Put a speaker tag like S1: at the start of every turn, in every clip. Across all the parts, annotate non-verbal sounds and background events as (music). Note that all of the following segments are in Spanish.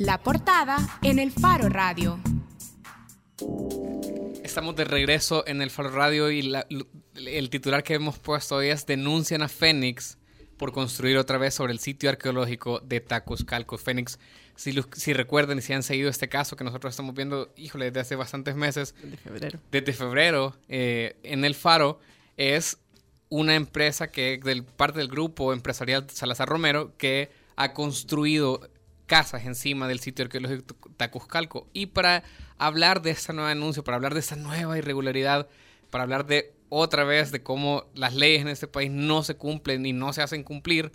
S1: La portada en el Faro Radio.
S2: Estamos de regreso en el Faro Radio y el titular que hemos puesto hoy es Denuncian a Fénix por construir otra vez sobre el sitio arqueológico de Tacuzcalco. Fénix, si, si recuerden y si han seguido este caso que nosotros estamos viendo, híjole, desde hace bastantes meses.
S3: Desde febrero.
S2: Desde febrero, eh, en el Faro, es una empresa que, del parte del grupo empresarial Salazar Romero, que ha construido casas encima del sitio arqueológico Tacuzcalco. Y para hablar de esta nueva anuncio, para hablar de esta nueva irregularidad, para hablar de otra vez de cómo las leyes en este país no se cumplen y no se hacen cumplir,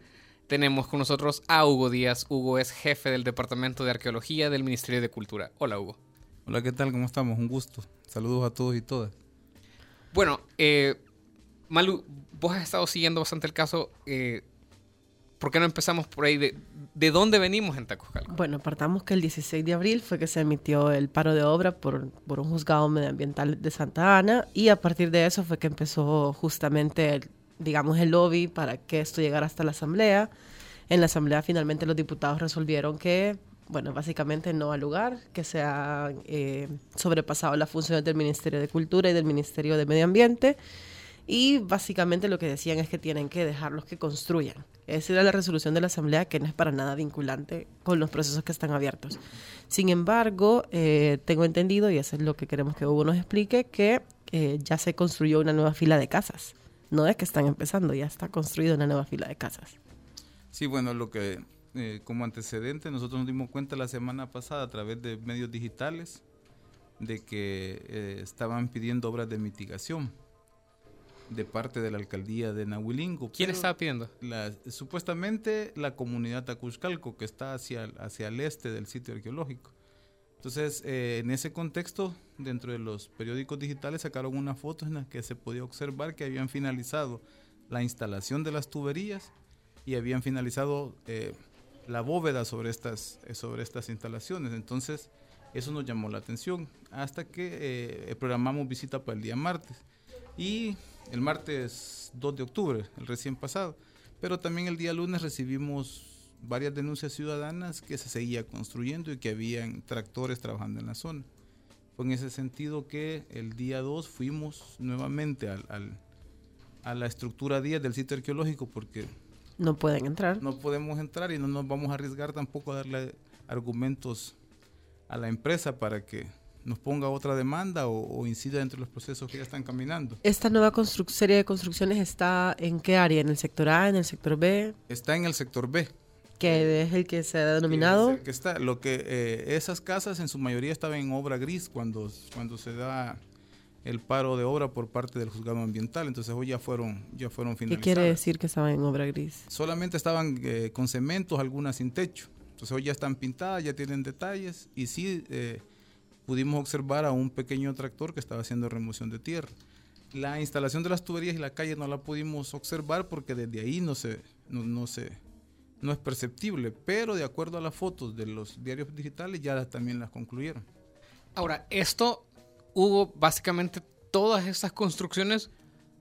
S2: tenemos con nosotros a Hugo Díaz. Hugo es jefe del Departamento de Arqueología del Ministerio de Cultura. Hola, Hugo.
S4: Hola, ¿qué tal? ¿Cómo estamos? Un gusto. Saludos a todos y todas.
S2: Bueno, eh, Malu, vos has estado siguiendo bastante el caso. Eh, ¿Por qué no empezamos por ahí? ¿De, de dónde venimos en Tacuzcalco?
S3: Bueno, partamos que el 16 de abril fue que se emitió el paro de obra por, un juzgado medioambiental de Santa Ana y a partir de eso fue que empezó justamente, digamos, el lobby para que esto llegara hasta la Asamblea. En la Asamblea finalmente los diputados resolvieron que, bueno, básicamente no al lugar, que se ha eh, sobrepasado las funciones del Ministerio de Cultura y del Ministerio de Medio Ambiente y básicamente lo que decían es que tienen que dejarlos que construyan. Esa era la resolución de la Asamblea que no es para nada vinculante con los procesos que están abiertos. Sin embargo, eh, tengo entendido, y eso es lo que queremos que Hugo nos explique, que eh, ya se construyó una nueva fila de casas. No es que están empezando, ya está construida una nueva fila de casas.
S4: Sí, bueno, lo que eh, como antecedente nosotros nos dimos cuenta la semana pasada a través de medios digitales de que estaban pidiendo obras de mitigación de parte de la alcaldía de Nahuilingo.
S2: ¿Quién estaba pidiendo?
S4: supuestamente la comunidad Tacuzcalco, que está hacia, hacia el este del sitio arqueológico. Entonces, eh, en ese contexto, dentro de los periódicos digitales sacaron una foto en la que se podía observar que habían finalizado la instalación de las tuberías y habían finalizado eh, la bóveda sobre estas, eh, sobre estas instalaciones. Entonces, eso nos llamó la atención hasta que programamos visita para el día martes. Y el martes 2 de octubre, el recién pasado. Pero también el día lunes recibimos varias denuncias ciudadanas que se seguía construyendo y que habían tractores trabajando en la zona. Fue en ese sentido que el día 2 fuimos nuevamente al, a la estructura 10 del sitio arqueológico porque...
S3: No pueden entrar.
S4: No podemos entrar y no nos vamos a arriesgar tampoco a darle argumentos a la empresa para que nos ponga otra demanda o, incida entre los procesos que ya están caminando.
S3: ¿Esta nueva serie de construcciones está en qué área? ¿En el sector A, en el sector B?
S4: Está en el sector B.
S3: ¿Que es el que se ha denominado?
S4: Que, está, lo que eh, esas casas en su mayoría estaban en obra gris cuando, cuando se da el paro de obra por parte del juzgado ambiental, entonces hoy ya fueron ya fueron finalizadas.
S3: ¿Qué quiere decir que estaban en obra gris?
S4: Solamente estaban eh, con cementos, algunas sin techo. Entonces hoy ya están pintadas, ya tienen detalles y sí eh, pudimos observar a un pequeño tractor que estaba haciendo remoción de tierra. La instalación de las tuberías y la calle no la pudimos observar porque desde ahí no se, no, se, no es perceptible, pero de acuerdo a las fotos de los diarios digitales ya también las concluyeron.
S2: Ahora, esto hubo básicamente todas estas construcciones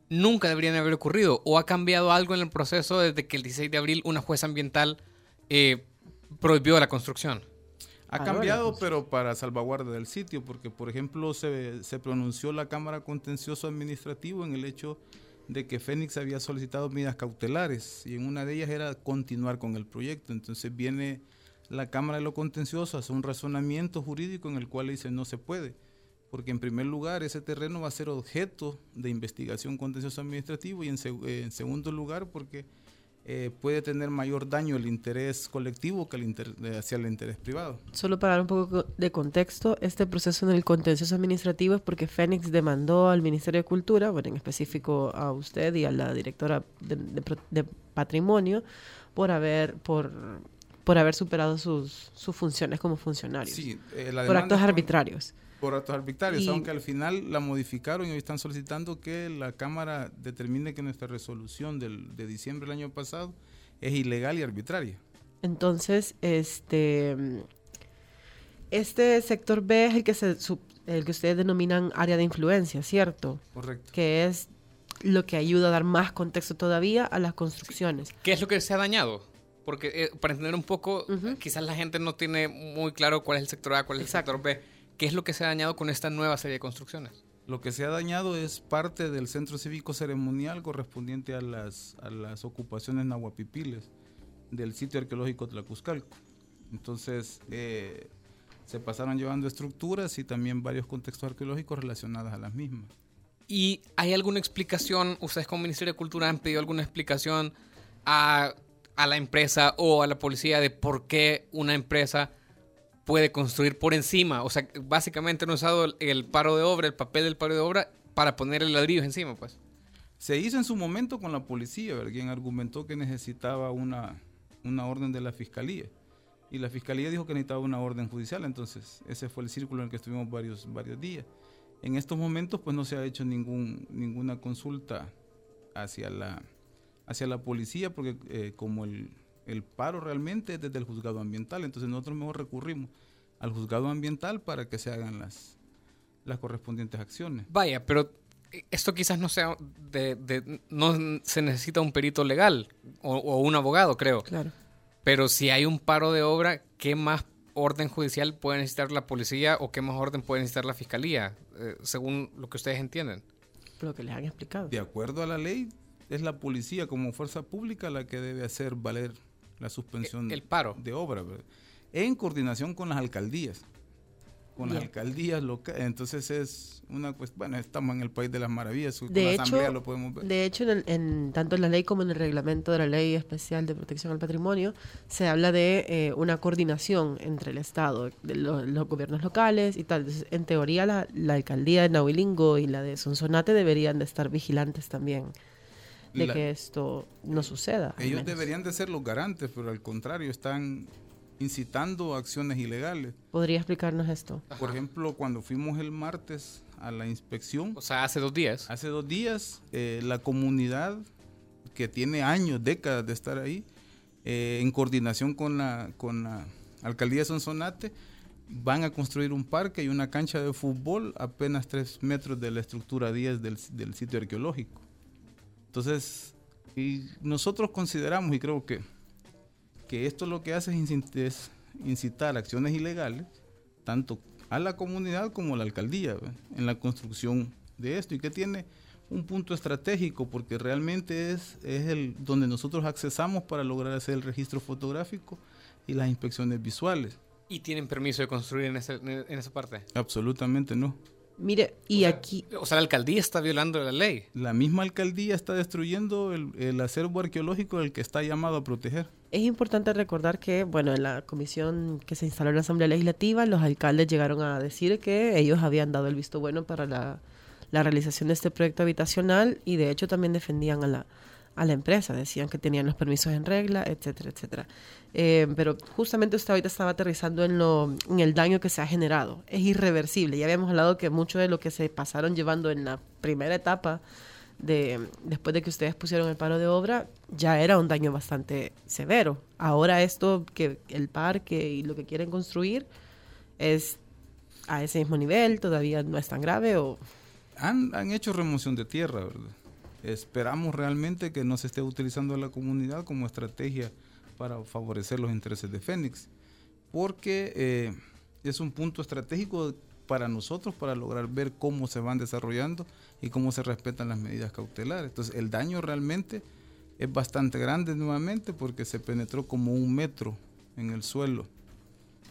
S2: nunca deberían haber ocurrido o ha cambiado algo en el proceso desde que el 16 de abril una jueza ambiental eh, prohibió la construcción.
S4: Ha cambiado, pues. pero para salvaguarda del sitio, porque por ejemplo se, se, pronunció la Cámara Contencioso Administrativo en el hecho de que Fénix había solicitado medidas cautelares y en una de ellas era continuar con el proyecto. Entonces viene la Cámara de lo Contencioso, hace un razonamiento jurídico en el cual dice no se puede, porque en primer lugar ese terreno va a ser objeto de investigación contencioso administrativo y en, en segundo lugar porque eh, puede tener mayor daño el interés colectivo que el hacia el interés privado.
S3: Solo para dar un poco de contexto, este proceso en el contencioso administrativo es porque Fénix demandó al Ministerio de Cultura, bueno, en específico a usted y a la directora de, Patrimonio, por haber, por por haber superado sus, sus funciones como funcionarios.
S4: Sí, eh, la
S3: por actos
S4: con-
S3: arbitrarios.
S4: Por actos arbitrarios,
S3: Y-
S4: aunque al final la modificaron y hoy están solicitando que la Cámara determine que nuestra resolución del, de diciembre del año pasado es ilegal y arbitraria.
S3: Entonces, este, este sector B es el que, se, el que ustedes denominan área de influencia, ¿cierto?
S4: Correcto.
S3: Que es lo que ayuda a dar más contexto todavía a las construcciones.
S2: ¿Qué es lo que se ha dañado? Porque eh, para entender un poco, quizás la gente no tiene muy claro cuál es el sector A, cuál es
S3: Exacto.
S2: el sector B. ¿Qué es lo que se ha dañado con esta nueva serie de construcciones?
S4: Lo que se ha dañado es parte del centro cívico ceremonial correspondiente a las, a las ocupaciones nahuapipiles del sitio arqueológico Tlacuzcalco. Entonces, eh, se pasaron llevando estructuras y también varios contextos arqueológicos relacionados a las mismas.
S2: ¿Y hay alguna explicación, ustedes como Ministerio de Cultura han pedido alguna explicación a, a la empresa o a la policía de por qué una empresa puede construir por encima? O sea, básicamente han usado el, paro de obra, el papel del paro de obra, para ponerle ladrillos encima, pues.
S4: Se hizo en su momento con la policía, quien argumentó que necesitaba una, una orden de la fiscalía. Y la fiscalía dijo que necesitaba una orden judicial, entonces ese fue el círculo en el que estuvimos varios, varios días. En estos momentos pues no se ha hecho ningún, ninguna consulta hacia la, hacia la policía porque eh, como el, el paro realmente es desde el juzgado ambiental, entonces nosotros mejor recurrimos al juzgado ambiental para que se hagan las, las correspondientes acciones.
S2: Vaya, pero esto quizás no sea de, de- no se necesita un perito legal o, o un abogado, creo.
S3: Claro.
S2: Pero si hay un paro de obra, ¿qué más orden judicial puede necesitar la policía o qué más orden puede necesitar la fiscalía? Eh, según lo que ustedes entienden.
S3: Lo que les han explicado.
S4: De acuerdo a la ley, es la policía como fuerza pública la que debe hacer valer la suspensión
S2: El paro.
S4: de obra, ¿verdad? en coordinación con las alcaldías. Con las alcaldías locales. Entonces es una cuestión. Bueno, estamos en el país de las maravillas. Con
S3: De
S4: la
S3: hecho,
S4: asamblea lo podemos ver.
S3: De hecho, en, el- en- tanto en la ley como en el reglamento de la Ley Especial de Protección al Patrimonio, se habla de eh, una coordinación entre el Estado, de lo- los gobiernos locales y tal. Entonces, en teoría, la, la alcaldía de Nahuilingo y la de Sonsonate deberían de estar vigilantes también de
S4: La-
S3: que esto no suceda.
S4: Ellos deberían de ser los garantes, pero al contrario, están incitando acciones ilegales.
S3: ¿Podría explicarnos esto?
S4: Por ejemplo, cuando fuimos el martes a la inspección,
S2: O sea, hace dos días.
S4: Hace dos días, eh, la comunidad que tiene años, décadas de estar ahí, eh, en coordinación con la, con la alcaldía de Sonsonate, van a construir un parque y una cancha de fútbol apenas tres metros de la estructura 10 del, del sitio arqueológico. Entonces, y nosotros consideramos, y creo que, que esto lo que hace es incit- es incitar acciones ilegales, tanto a la comunidad como a la alcaldía, ¿ve? en la construcción de esto, y que tiene un punto estratégico, porque realmente es, es el donde nosotros accesamos para lograr hacer el registro fotográfico y las inspecciones visuales.
S2: ¿Y tienen permiso de construir en, ese- en esa parte?
S4: Absolutamente no.
S3: Mire, y aquí,
S2: O sea, la alcaldía está violando la ley.
S4: La misma alcaldía está destruyendo el, el acervo arqueológico del que está llamado a proteger.
S3: Es importante recordar que, bueno, en la comisión que se instaló en la Asamblea Legislativa, los alcaldes llegaron a decir que ellos habían dado el visto bueno para la, la realización de este proyecto habitacional y de hecho también defendían a la, a la empresa, decían que tenían los permisos en regla, etcétera, etcétera. Eh, pero justamente usted ahorita estaba aterrizando en, lo, en el daño que se ha generado. Es irreversible. Ya habíamos hablado que mucho de lo que se pasaron llevando en la primera etapa de después de que ustedes pusieron el paro de obra, ya era un daño bastante severo. Ahora esto que el parque y lo que quieren construir es a ese mismo nivel, todavía no es tan grave o
S4: Han, han hecho remoción de tierra, ¿verdad? Esperamos realmente que no se esté utilizando a la comunidad como estrategia para favorecer los intereses de Fénix, porque eh, es un punto estratégico para nosotros para lograr ver cómo se van desarrollando y cómo se respetan las medidas cautelares. Entonces, el daño realmente es bastante grande nuevamente porque se penetró como un metro en el suelo.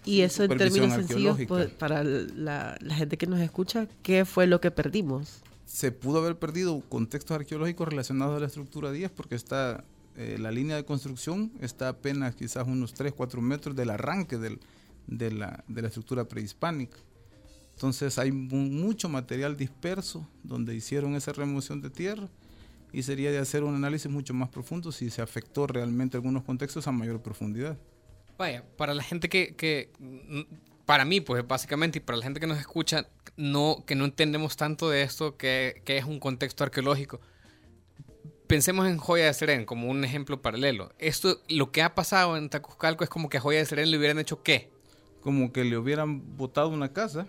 S3: y eso en términos sencillos pues, para la, la gente que nos escucha, ¿qué fue lo que perdimos?
S4: Se pudo haber perdido contextos arqueológicos relacionados a la estructura 10 porque está eh, la línea de construcción está apenas quizás unos 3, 4 metros del arranque del- de, la, de la estructura prehispánica. Entonces hay mu- mucho material disperso donde hicieron esa remoción de tierra y sería de hacer un análisis mucho más profundo si se afectó realmente algunos contextos a mayor profundidad.
S2: Vaya, para la gente que, que, para mí, pues básicamente, y para la gente que nos escucha, no, que no entendemos tanto de esto, que, que es un contexto arqueológico. Pensemos en Joya de Serén como un ejemplo paralelo. Esto, lo que ha pasado en Tacuzcalco es como que a Joya de Serén le hubieran hecho qué?
S4: Como que le hubieran botado una casa,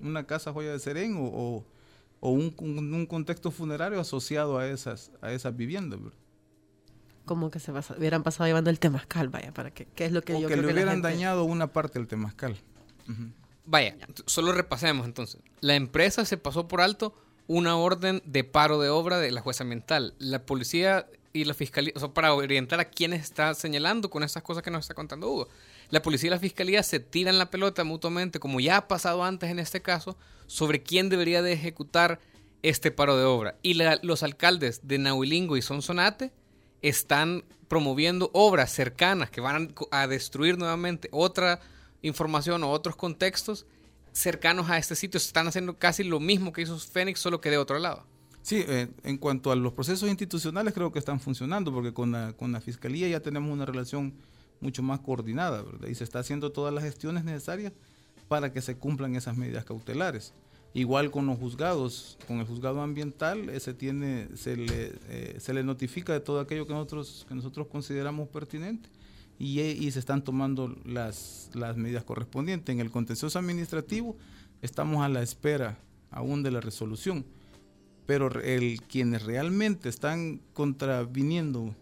S4: una casa Joya de Serén o, o, o un, un, un, contexto funerario asociado a esas, a esas viviendas. ¿verdad?
S3: como que se pasa, hubieran pasado llevando el temazcal, vaya, para que, ¿qué es lo que
S4: o
S3: yo
S4: que
S3: creo
S4: le
S3: que la
S4: hubieran
S3: gente-
S4: dañado una parte del temazcal.
S2: Vaya, solo repasemos entonces. La empresa se pasó por alto una orden de paro de obra de la jueza ambiental. La policía y la fiscalía, o sea, para orientar a quienes está señalando con esas cosas que nos está contando Hugo. La policía y la fiscalía se tiran la pelota mutuamente, como ya ha pasado antes en este caso, sobre quién debería de ejecutar este paro de obra. Y la- los alcaldes de Nahuilingo y Sonsonate están promoviendo obras cercanas que van a destruir nuevamente otra información o otros contextos cercanos a este sitio. Están haciendo casi lo mismo que hizo Fénix, solo que de otro lado.
S4: Sí, eh, en cuanto a los procesos institucionales creo que están funcionando porque con la, con la Fiscalía ya tenemos una relación mucho más coordinada ¿verdad? y se está haciendo todas las gestiones necesarias para que se cumplan esas medidas cautelares. Igual con los juzgados, con el juzgado ambiental se, tiene, se, le, eh, se le notifica de todo aquello que nosotros, que nosotros consideramos pertinente y, se están tomando las, las medidas correspondientes. En el contencioso administrativo estamos a la espera aún de la resolución pero el, quienes realmente están contraviniendo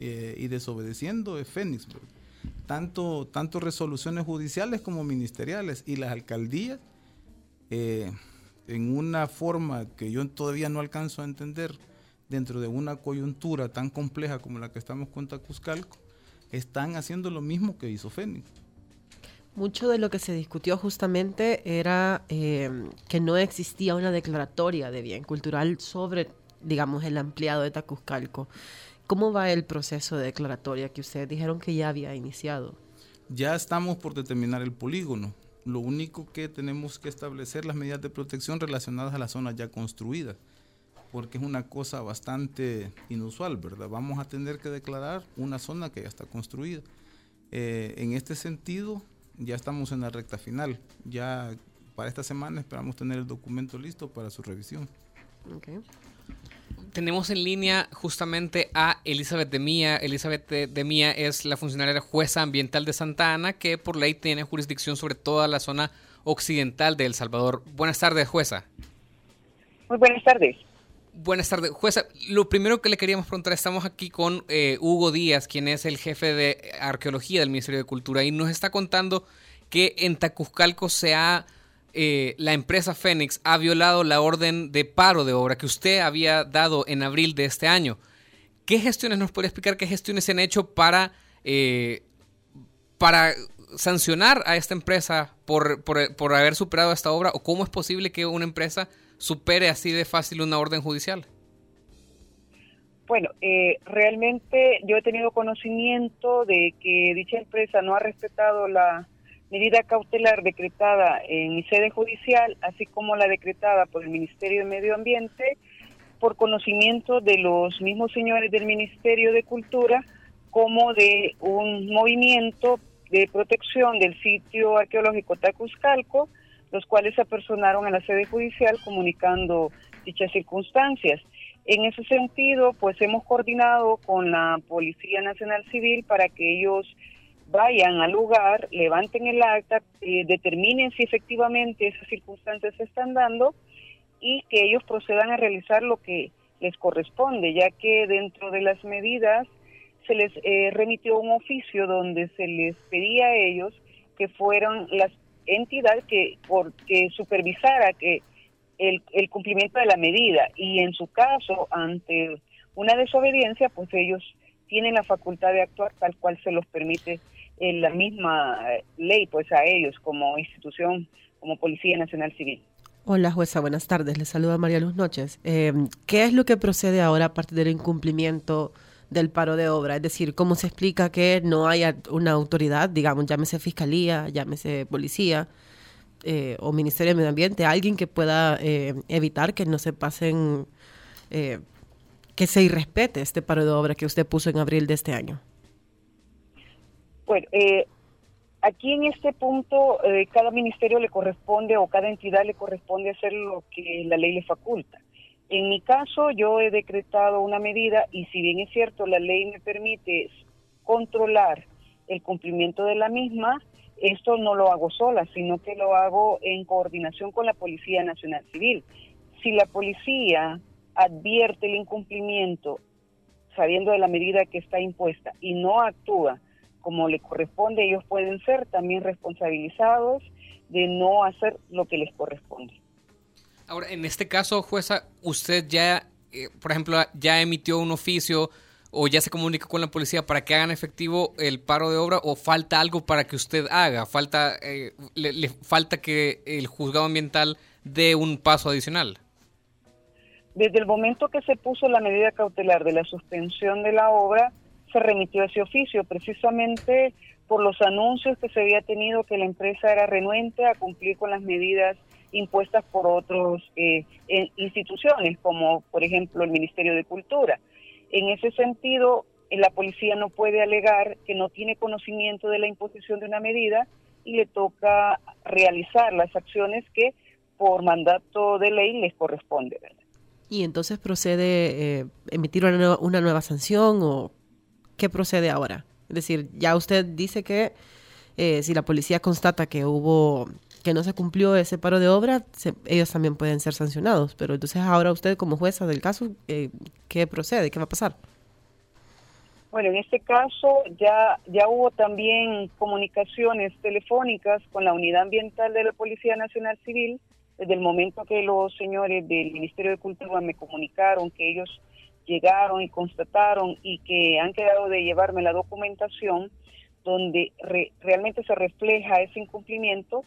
S4: eh, y desobedeciendo es Fénix. ¿verdad? Tanto, tanto resoluciones judiciales como ministeriales y las alcaldías, eh, en una forma que yo todavía no alcanzo a entender, dentro de una coyuntura tan compleja como la que estamos con Tacuzcalco, están haciendo lo mismo que hizo Fénix.
S3: Mucho de lo que se discutió justamente era eh, que no existía una declaratoria de bien cultural sobre, digamos, el ampliado de Tacuzcalco. ¿Cómo va el proceso de declaratoria que ustedes dijeron que ya había iniciado?
S4: Ya estamos por determinar el polígono. Lo único que tenemos que establecer las medidas de protección relacionadas a la zona ya construida, porque es una cosa bastante inusual, ¿verdad? Vamos a tener que declarar una zona que ya está construida. Eh, en este sentido, ya estamos en la recta final. Ya para esta semana esperamos tener el documento listo para su revisión.
S3: Okay.
S2: Tenemos en línea justamente a Elizabeth de Mía. Elizabeth de, Mía es la funcionaria jueza ambiental de Santa Ana que por ley tiene jurisdicción sobre toda la zona occidental de El Salvador. Buenas tardes, jueza.
S5: Muy buenas tardes.
S2: Buenas tardes, jueza. Lo primero que le queríamos preguntar, estamos aquí con eh, Hugo Díaz, quien es el jefe de arqueología del Ministerio de Cultura, y nos está contando que en Tacuzcalco se ha, eh, la empresa Fénix ha violado la orden de paro de obra que usted había dado en abril de este año. ¿Qué gestiones nos puede explicar? ¿Qué gestiones se han hecho para, eh, para sancionar a esta empresa por, por, por haber superado esta obra? ¿O cómo es posible que una empresa supere así de fácil una orden judicial?
S5: Bueno, eh, realmente yo he tenido conocimiento de que dicha empresa no ha respetado la medida cautelar decretada en mi sede judicial, así como la decretada por el Ministerio de Medio Ambiente, por conocimiento de los mismos señores del Ministerio de Cultura, como de un movimiento de protección del sitio arqueológico Tacuzcalco, los cuales se apersonaron a la sede judicial comunicando dichas circunstancias. En ese sentido, pues hemos coordinado con la Policía Nacional Civil para que ellos vayan al lugar, levanten el acta, eh, determinen si efectivamente esas circunstancias se están dando y que ellos procedan a realizar lo que les corresponde, ya que dentro de las medidas se les eh, remitió un oficio donde se les pedía a ellos que fueran las entidad que, por, que supervisara que el, el, cumplimiento de la medida y en su caso ante una desobediencia pues ellos tienen la facultad de actuar tal cual se los permite en la misma ley pues a ellos como institución como Policía Nacional Civil.
S3: Hola jueza, buenas tardes. Le saluda María Luz Noches. Eh, ¿Qué es lo que procede ahora a partir del incumplimiento del paro de obra? Es decir, ¿cómo se explica que no haya una autoridad, digamos, llámese fiscalía, llámese policía eh, o Ministerio de Medio Ambiente, alguien que pueda eh, evitar que no se pasen, eh, que se irrespete este paro de obra que usted puso en abril de este año?
S5: Bueno, eh, aquí en este punto eh, cada ministerio le corresponde o cada entidad le corresponde hacer lo que la ley le faculta. En mi caso, yo he decretado una medida y si bien es cierto, la ley me permite controlar el cumplimiento de la misma, esto no lo hago sola, sino que lo hago en coordinación con la Policía Nacional Civil. Si la policía advierte el incumplimiento sabiendo de la medida que está impuesta y no actúa como le corresponde, ellos pueden ser también responsabilizados de no hacer lo que les corresponde.
S2: Ahora, en este caso, jueza, usted ya, eh, por ejemplo, ya emitió un oficio o ya se comunica con la policía para que hagan efectivo el paro de obra o falta algo para que usted haga, falta, eh, le, falta que el juzgado ambiental dé un paso adicional.
S5: Desde el momento que se puso la medida cautelar de la suspensión de la obra, se remitió ese oficio precisamente por los anuncios que se había tenido que la empresa era renuente a cumplir con las medidas impuestas por otras eh, instituciones, como por ejemplo el Ministerio de Cultura. En ese sentido, eh, la policía no puede alegar que no tiene conocimiento de la imposición de una medida y le toca realizar las acciones que por mandato de ley les corresponde.
S3: ¿Y entonces procede eh, emitir una, una, nueva sanción o qué procede ahora? Es decir, ya usted dice que eh, si la policía constata que hubo que no se cumplió ese paro de obra, ellos también pueden ser sancionados. Pero entonces ahora usted como jueza del caso, eh, ¿qué procede? ¿Qué va a pasar?
S5: Bueno, en este caso ya, ya hubo también comunicaciones telefónicas con la Unidad Ambiental de la Policía Nacional Civil desde el momento que los señores del Ministerio de Cultura me comunicaron que ellos llegaron y constataron y que han quedado de llevarme la documentación donde realmente se refleja ese incumplimiento.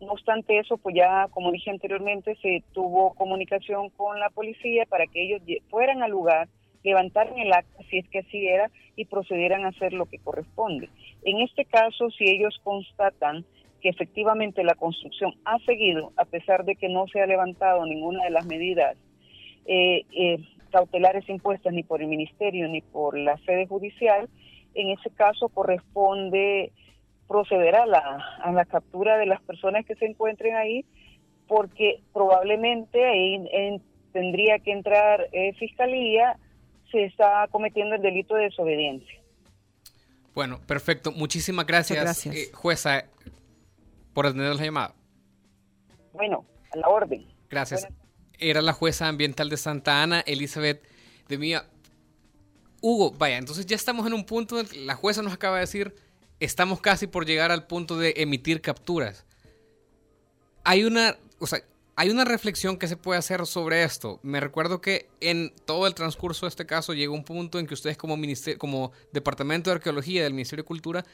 S5: No obstante eso, pues ya, como dije anteriormente, se tuvo comunicación con la policía para que ellos fueran al lugar, levantaran el acta, si es que así era, y procedieran a hacer lo que corresponde. En este caso, si ellos constatan que efectivamente la construcción ha seguido, a pesar de que no se ha levantado ninguna de las medidas eh, eh, cautelares impuestas ni por el Ministerio ni por la sede judicial, en ese caso corresponde proceder a la, a la captura de las personas que se encuentren ahí, porque probablemente ahí tendría que entrar eh, fiscalía, se está cometiendo el delito de desobediencia.
S2: Bueno, perfecto. Muchísimas gracias, gracias. jueza por atender la llamada.
S5: Bueno, a la orden.
S2: Gracias. Era la jueza ambiental de Santa Ana, Elizabeth de Mía. Hugo, vaya, entonces ya estamos en un punto, la jueza nos acaba de decir, estamos casi por llegar al punto de emitir capturas. Hay una, o sea, hay una reflexión que se puede hacer sobre esto. Me recuerdo que en todo el transcurso de este caso llegó un punto en que ustedes como, como Departamento de Arqueología del Ministerio de Cultura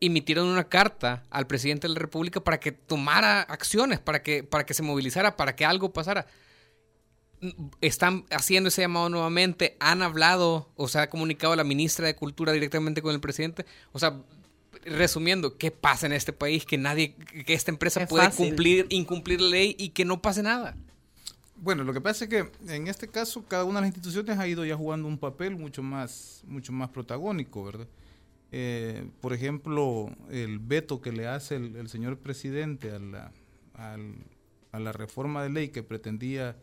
S2: emitieron una carta al presidente de la República para que tomara acciones, para que, para que se movilizara, para que algo pasara. Están haciendo ese llamado nuevamente, han hablado o se ha comunicado a la ministra de Cultura directamente con el presidente. O sea, resumiendo, ¿qué pasa en este país? Que nadie, que esta empresa puede cumplir, incumplir la ley y que no pase nada.
S4: Bueno, lo que pasa es que en este caso cada una de las instituciones ha ido ya jugando un papel mucho más, mucho más protagónico, ¿verdad? Eh, por ejemplo, el veto que le hace el, señor presidente a la, a la reforma de ley que pretendía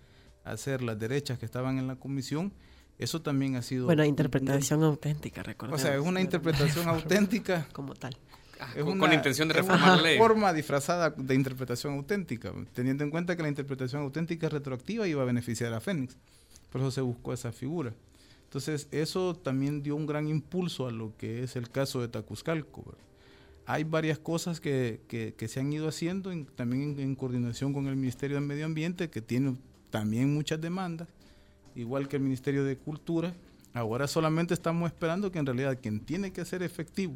S4: hacer las derechas que estaban en la comisión, eso también ha sido...
S3: Bueno, interpretación auténtica, recordemos.
S4: O sea, es una interpretación (laughs) auténtica.
S3: Como tal.
S2: Ah, es con, una, intención de reformar la ley.
S4: forma disfrazada de interpretación auténtica, teniendo en cuenta que la interpretación auténtica retroactiva iba a beneficiar a Fénix. Por eso se buscó esa figura. Entonces, eso también dio un gran impulso a lo que es el caso de Tacuzcalco. Hay varias cosas que, que, se han ido haciendo también en, coordinación con el Ministerio de Medio Ambiente, que tiene también muchas demandas, igual que el Ministerio de Cultura. Ahora solamente estamos esperando que en realidad quien tiene que ser efectivo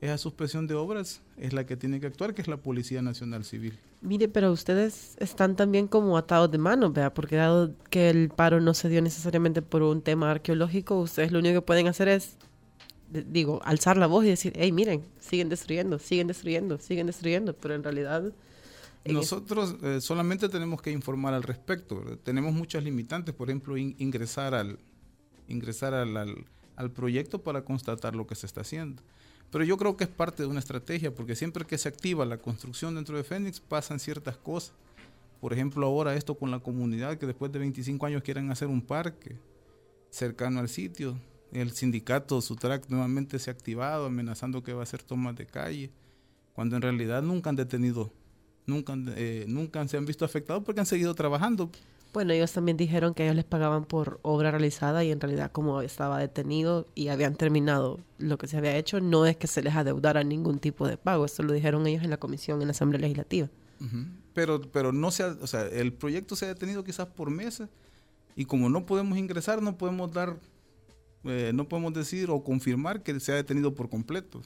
S4: esa suspensión de obras es la que tiene que actuar, que es la Policía Nacional Civil.
S3: Mire, pero ustedes están también como atados de mano, ¿vea? Porque dado que el paro no se dio necesariamente por un tema arqueológico, ustedes lo único que pueden hacer es, digo, alzar la voz y decir, hey, miren, siguen destruyendo, siguen destruyendo, siguen destruyendo, pero en realidad...
S4: Nosotros eh, solamente tenemos que informar al respecto, tenemos muchas limitantes, por ejemplo, ingresar al ingresar al, al proyecto para constatar lo que se está haciendo Pero yo creo que es parte de una estrategia, porque siempre que se activa la construcción dentro de Fénix pasan ciertas cosas. Por ejemplo, ahora esto con la comunidad, que después de 25 años quieren hacer un parque cercano al sitio. El sindicato Sutrac nuevamente se ha activado amenazando que va a hacer tomas de calle, cuando en realidad nunca han detenido, nunca, eh, nunca se han visto afectados porque han seguido trabajando.
S3: Bueno, ellos también dijeron que ellos les pagaban por obra realizada y en realidad como estaba detenido y habían terminado lo que se había hecho, no es que se les adeudara ningún tipo de pago. Esto lo dijeron ellos en la comisión, en la Asamblea Legislativa.
S4: Pero, pero no se ha, o sea, el proyecto se ha detenido quizás por meses y como no podemos ingresar, no podemos dar, eh, no podemos decir o confirmar que se ha detenido por completo.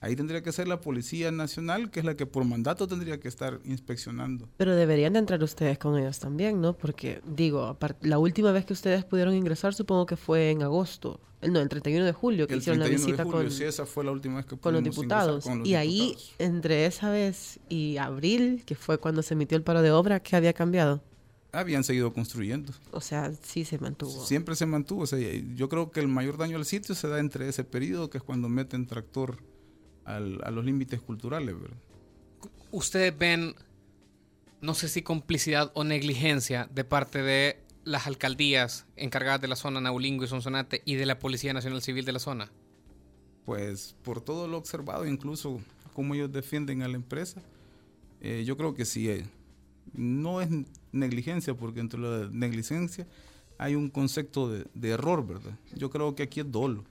S4: Ahí tendría que ser la Policía Nacional, que es la que por mandato tendría que estar inspeccionando.
S3: Pero deberían de entrar ustedes con ellos también, ¿no? Porque, digo, la última vez que ustedes pudieron ingresar supongo que fue en agosto. No, el 31 de julio, que
S4: el
S3: hicieron la visita
S4: de julio,
S3: con,
S4: sí, esa fue la última vez que
S3: con los diputados.
S4: Con los
S3: y ahí, entre esa vez y abril, que fue cuando se emitió el paro de obra, ¿qué había cambiado?
S4: Habían seguido construyendo.
S3: O sea, sí se mantuvo.
S4: Siempre se mantuvo. O sea, yo creo que el mayor daño al sitio se da entre ese periodo, que es cuando meten tractor a los límites culturales.
S2: ¿Ustedes ven, no sé si complicidad o negligencia de parte de las alcaldías encargadas de la zona Naulingo y Sonsonate y de la Policía Nacional Civil de la zona?
S4: Pues por todo lo observado, incluso cómo ellos defienden a la empresa, eh, yo creo que sí. Eh, no es negligencia, porque entre la negligencia hay un concepto de, de error, ¿verdad? Yo creo que aquí es dolo.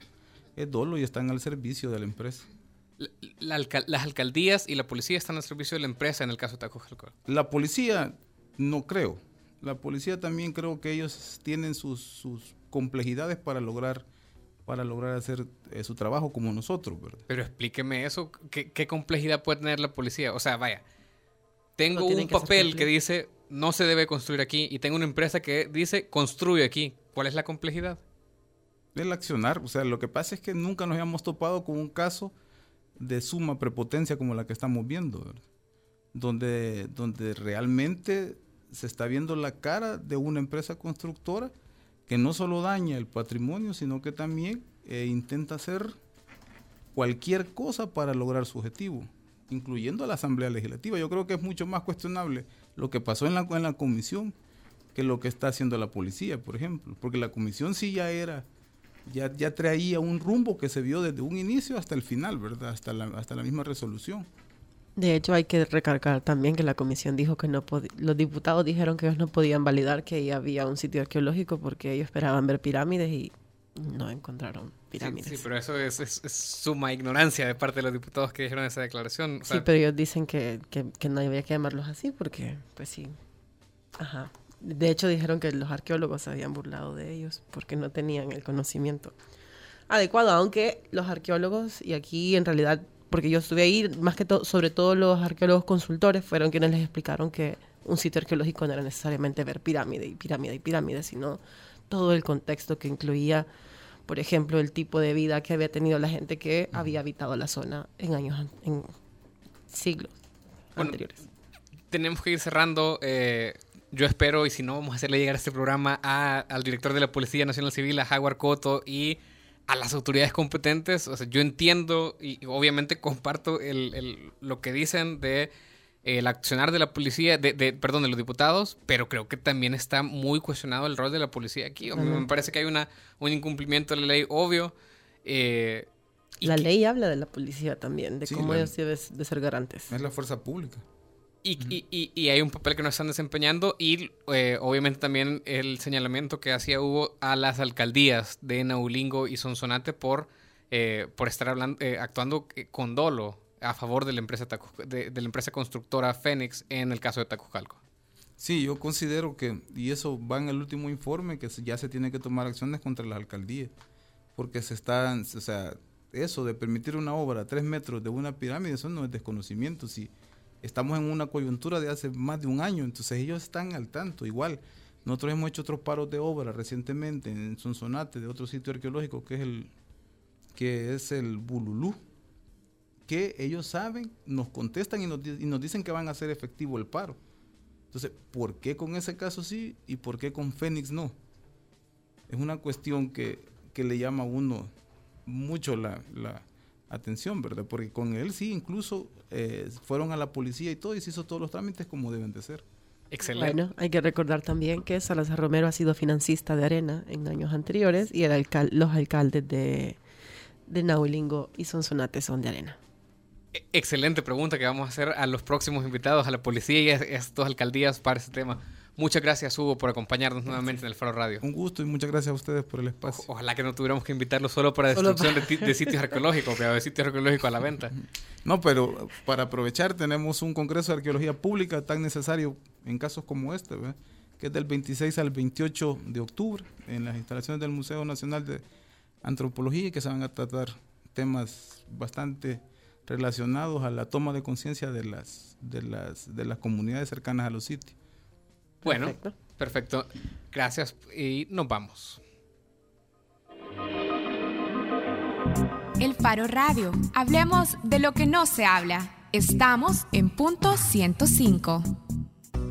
S4: Es dolo y están al servicio de la empresa
S2: las alcaldías y la policía están al servicio de la empresa en el caso de Taco
S4: La policía, no creo. La policía también creo que ellos tienen sus, complejidades para lograr para lograr hacer eh, su trabajo como nosotros, ¿verdad?
S2: Pero explíqueme eso, ¿qué, complejidad puede tener la policía? O sea, vaya, tengo un papel que dice no se debe construir aquí y tengo una empresa que dice construye aquí. ¿Cuál es la complejidad?
S4: El accionar, o sea, lo que pasa es que nunca nos habíamos topado con un caso de suma prepotencia como la que estamos viendo, donde, donde realmente se está viendo la cara de una empresa constructora que no solo daña el patrimonio, sino que también eh, intenta hacer cualquier cosa para lograr su objetivo, incluyendo a la Asamblea Legislativa. Yo creo que es mucho más cuestionable lo que pasó en la, en la comisión que lo que está haciendo la policía, por ejemplo, porque la comisión sí ya era ya, ya traía un rumbo que se vio desde un inicio hasta el final, ¿verdad? Hasta la, hasta la misma resolución.
S3: De hecho, hay que recargar también que la comisión dijo que no los diputados dijeron que ellos no podían validar que ahí había un sitio arqueológico porque ellos esperaban ver pirámides y no encontraron pirámides.
S2: Sí, pero eso es, es, suma ignorancia de parte de los diputados que dijeron esa declaración.
S3: sí, pero ellos dicen que, que, que no había que llamarlos así porque, pues sí. Ajá. De hecho, dijeron que los arqueólogos se habían burlado de ellos porque no tenían el conocimiento adecuado, aunque los arqueólogos, y aquí en realidad, porque yo estuve ahí, más que todo, sobre todo los arqueólogos consultores fueron quienes les explicaron que un sitio arqueológico no era necesariamente ver pirámide y pirámide y pirámide, sino todo el contexto que incluía, por ejemplo, el tipo de vida que había tenido la gente que había habitado la zona en años, en siglos anteriores.
S2: Tenemos que ir cerrando. Eh, yo espero, y si no, vamos a hacerle llegar este programa al director de la Policía Nacional Civil, a Jaguar Coto, y a las autoridades competentes. O sea, yo entiendo y, obviamente comparto el, lo que dicen de el accionar de la policía, de, perdón, de los diputados, pero creo que también está muy cuestionado el rol de la policía aquí. Me parece que hay una, un incumplimiento de la ley obvio.
S3: Eh, la ley habla de la policía también, de cómo ellos deben de ser garantes.
S4: Es la fuerza pública.
S2: Y, hay un papel que no están desempeñando y eh, obviamente también el señalamiento que hacía Hugo a las alcaldías de Naulingo y Sonsonate por, eh, por estar hablando, eh, actuando con dolo a favor de la empresa de, la empresa constructora Fénix en el caso de Tacucalco.
S4: Sí, yo considero que, y eso va en el último informe, que ya se tiene que tomar acciones contra las alcaldías, porque se están, o sea, eso de permitir una obra a tres metros de una pirámide, eso no es desconocimiento, si estamos en una coyuntura de hace más de un año, entonces ellos están al tanto. Igual, nosotros hemos hecho otros paros de obra recientemente en Sonsonate, de otro sitio arqueológico que es el que es el Bululú, que ellos saben, nos contestan y nos, y nos dicen que van a hacer efectivo el paro. Entonces, ¿por qué con ese caso sí y por qué con Fénix no? Es una cuestión que, que le llama a uno mucho la, la atención, ¿verdad? Porque con él sí, incluso eh, fueron a la policía y todo y se hizo todos los trámites como deben de ser.
S2: Excelente.
S3: Bueno, hay que recordar también que Salazar Romero ha sido financista de Arena en años anteriores y el alcal los alcaldes de, de Naulingo y Sonsonate son de Arena.
S2: E- Excelente pregunta que vamos a hacer a los próximos invitados, a la policía y a estas alcaldías para ese tema. Muchas gracias, Hugo, por acompañarnos nuevamente en el Faro Radio.
S4: Un gusto y muchas gracias a ustedes por el espacio.
S2: O- Ojalá que no tuviéramos que invitarlo solo para
S3: Solo
S2: destrucción de, ti- de sitios arqueológicos, de sitios arqueológicos a la venta.
S4: No, pero para aprovechar tenemos un congreso de arqueología pública tan necesario en casos como este, ¿verdad? que es del 26 al 28 de octubre en las instalaciones del Museo Nacional de Antropología y que se van a tratar temas bastante relacionados a la toma de conciencia de las, de, las, de las comunidades cercanas a los sitios.
S2: Bueno,
S3: Perfecto.
S2: perfecto. Gracias y nos vamos.
S1: El Faro Radio. Hablemos de lo que no se habla. Estamos en punto 105.